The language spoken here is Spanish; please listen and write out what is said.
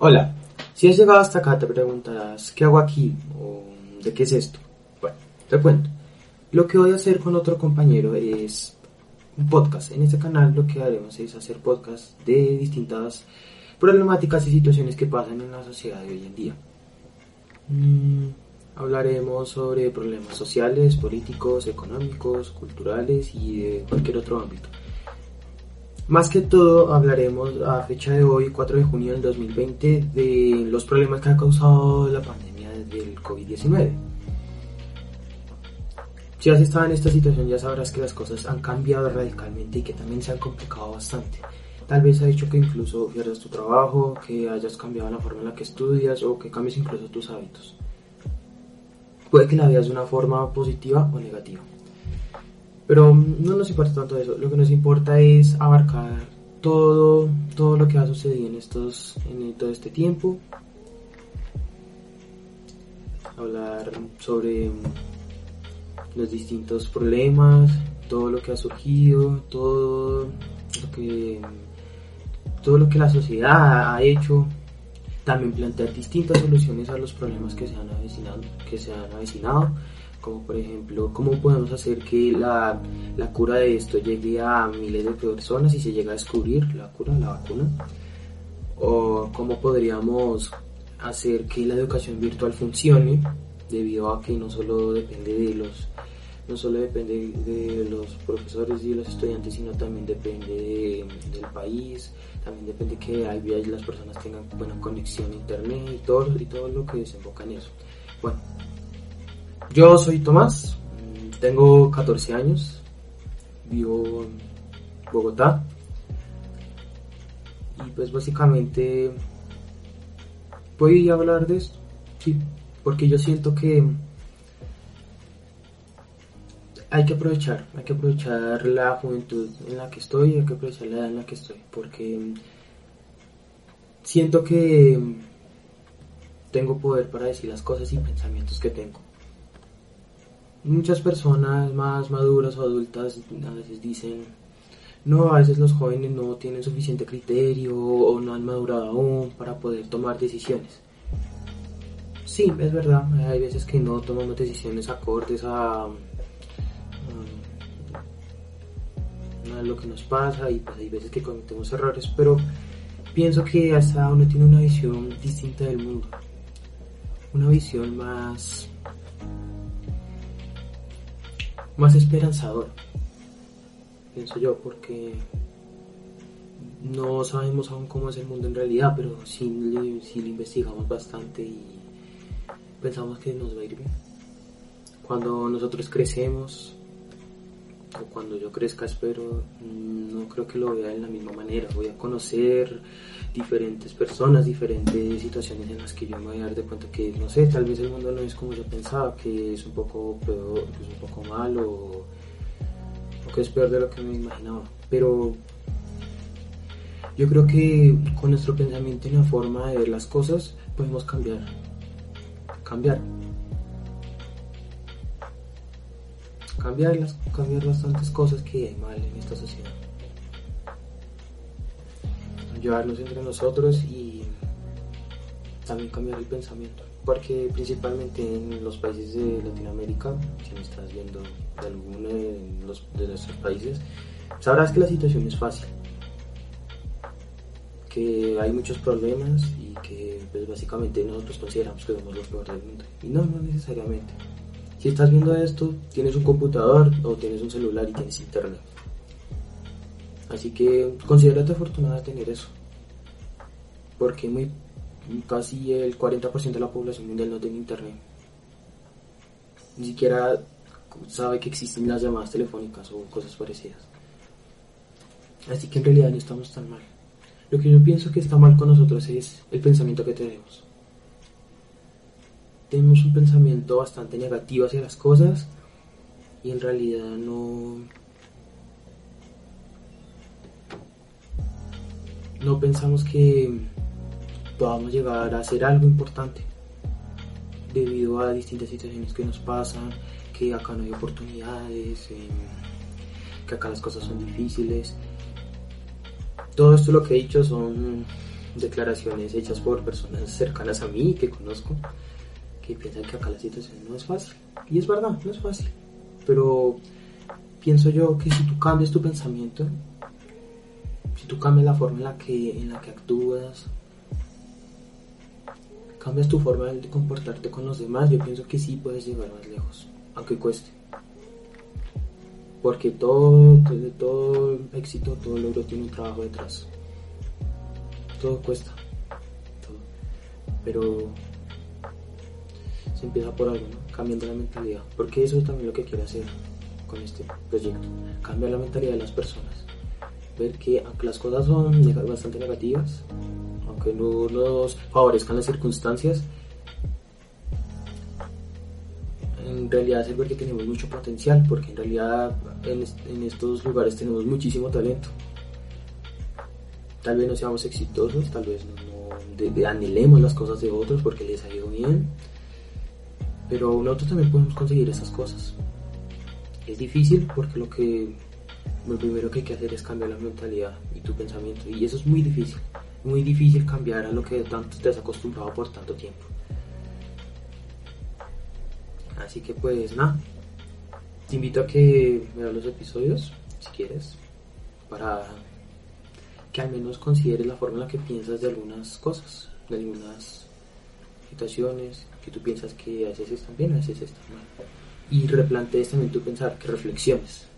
Hola, si has llegado hasta acá te preguntarás ¿qué hago aquí? o ¿de qué es esto? Bueno, te cuento. Lo que voy a hacer con otro compañero es un podcast. En este canal lo que haremos es hacer podcasts de distintas problemáticas y situaciones que pasan en la sociedad de hoy en día. Mm, hablaremos sobre problemas sociales, políticos, económicos, culturales y de cualquier otro ámbito. Más que todo hablaremos a fecha de hoy, 4 de junio del 2020, de los problemas que ha causado la pandemia del COVID-19. Si has estado en esta situación ya sabrás que las cosas han cambiado radicalmente y que también se han complicado bastante. Tal vez ha hecho que incluso pierdas tu trabajo, que hayas cambiado la forma en la que estudias o que cambies incluso tus hábitos. Puede que la veas de una forma positiva o negativa. Pero no nos importa tanto eso, lo que nos importa es abarcar todo, todo lo que ha sucedido en, estos, en todo este tiempo. Hablar sobre los distintos problemas, todo lo que ha surgido, todo lo que, todo lo que la sociedad ha hecho. También plantear distintas soluciones a los problemas que se han avecinado, que se han avecinado como por ejemplo, cómo podemos hacer que la, la, cura de esto llegue a miles de personas y se llega a descubrir la cura, la vacuna, o cómo podríamos hacer que la educación virtual funcione debido a que no solo depende de los no solo depende de los profesores y de los estudiantes, sino también depende del país, también depende que hay, las personas tengan buena conexión a internet y todo, y todo lo que desemboca en eso. Bueno, yo soy Tomás, tengo 14 años, vivo en Bogotá. Y pues básicamente voy a hablar de esto, sí, porque yo siento que hay que aprovechar, hay que aprovechar la juventud en la que estoy, hay que aprovechar la edad en la que estoy, porque siento que tengo poder para decir las cosas y pensamientos que tengo muchas personas más maduras o adultas a veces dicen, no, a veces los jóvenes no tienen suficiente criterio o no han madurado aún para poder tomar decisiones. Sí, es verdad, hay veces que no tomamos decisiones acordes a, a, lo que nos pasa y pues hay veces que cometemos errores, pero pienso que hasta uno tiene una visión distinta del mundo, una visión más más esperanzador, pienso yo, porque no sabemos aún cómo es el mundo en realidad, pero sí, lo investigamos bastante y pensamos que nos va a ir bien. Cuando nosotros crecemos, cuando yo crezca, espero, no creo que lo vea de la misma manera. Voy a conocer diferentes personas, diferentes situaciones en las que yo me voy a dar de cuenta que, no sé, tal vez el mundo no es como yo pensaba, que es un poco peor, que es un poco malo, o, que es peor de lo que me imaginaba. Pero yo creo que con nuestro pensamiento y la forma de ver las cosas podemos cambiar. Cambiar. Cambiar, las, cambiar bastantes cosas que hay mal en esta sociedad llevarnos entre nosotros y también cambiar el pensamiento. Porque principalmente en los países de Latinoamérica, si me estás viendo de alguno de, los, de nuestros países, sabrás que la situación es fácil. Que hay muchos problemas y que pues, básicamente nosotros consideramos que somos los peores del mundo. Y no, no necesariamente. Si estás viendo esto, tienes un computador o tienes un celular y tienes internet. Así que considérate afortunada de tener eso. Porque muy, casi el 40% de la población mundial no tiene internet. Ni siquiera sabe que existen las llamadas telefónicas o cosas parecidas. Así que en realidad no estamos tan mal. Lo que yo pienso que está mal con nosotros es el pensamiento que tenemos. Tenemos un pensamiento bastante negativo hacia las cosas y en realidad no, no pensamos que podamos llegar a hacer algo importante debido a distintas situaciones que nos pasan, que acá no hay oportunidades, em, que acá las cosas son difíciles. Todo esto lo que he dicho son declaraciones hechas por personas cercanas a mí que conozco que piensan que acá la situación no es fácil. Y es verdad, no es fácil. Pero pienso yo que si tú cambias tu pensamiento, si tú cambias la forma en la que, en la que actúas, cambias tu forma de comportarte con los demás, yo pienso que sí puedes llegar más lejos, aunque cueste. Porque todo, todo, todo éxito, todo logro tiene un trabajo detrás. Todo cuesta. Todo. Pero se empieza por algo, ¿no? cambiando la mentalidad. Porque eso es también lo que quiero hacer con este proyecto. Cambiar la mentalidad de las personas. Ver que aunque las cosas son bastante negativas, aunque no nos favorezcan las circunstancias, en realidad es ver que tenemos mucho potencial, porque en realidad en, estos lugares tenemos muchísimo talento. Tal vez no seamos exitosos, tal vez no, anhelemos las cosas de otros porque les ha ido bien, pero nosotros también podemos conseguir esas cosas. Es difícil porque lo que lo primero que hay que hacer es cambiar la mentalidad y tu pensamiento y eso es muy difícil, muy difícil cambiar a lo que tanto te has acostumbrado por tanto tiempo. Así que pues nada, te invito a que veas los episodios si quieres para que al menos consideres la forma en la que piensas de algunas cosas, de algunas que tú piensas que a veces están bien, a veces están mal. Y replantees también tu pensar, que reflexiones